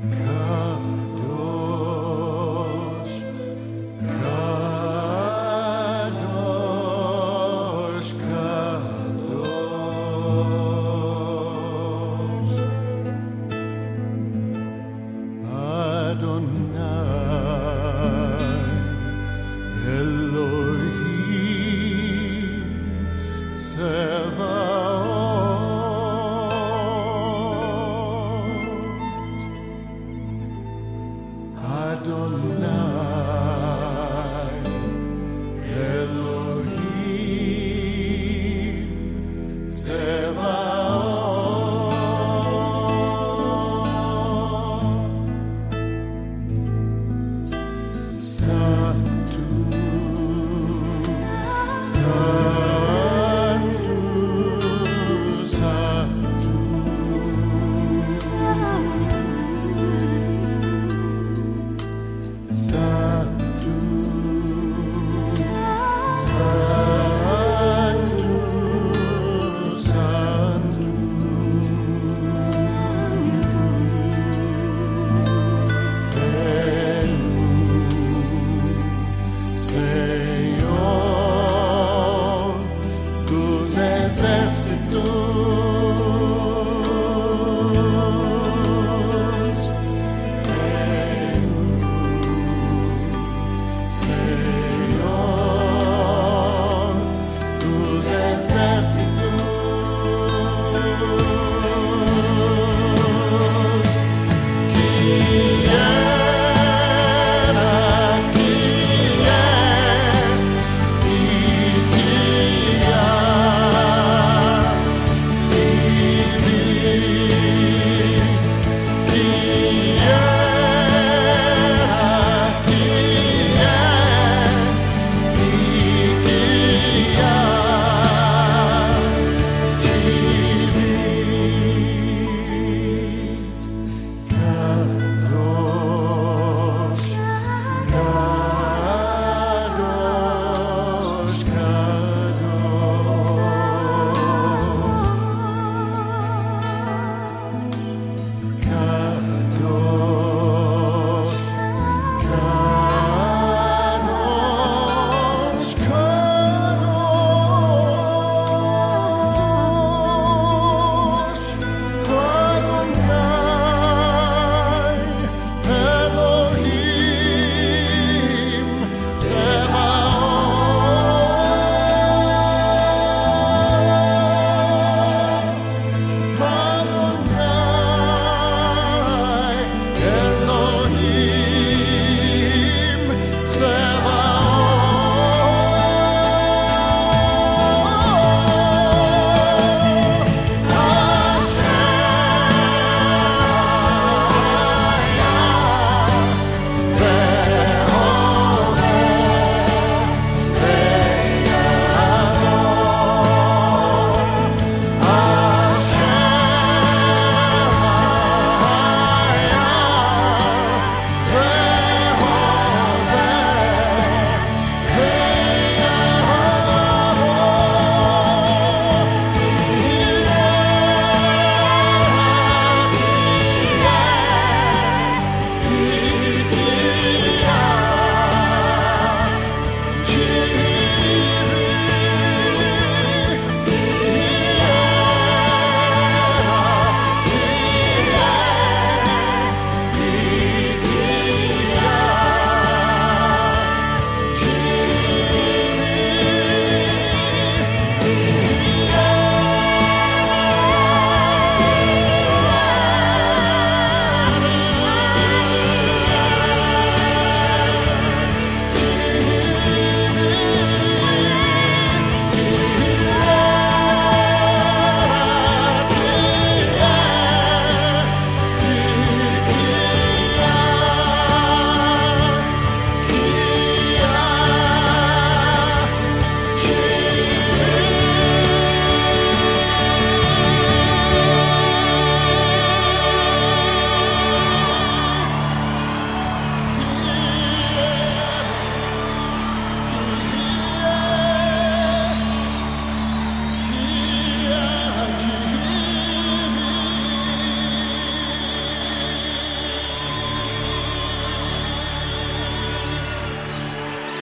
Mm-hmm. don't know.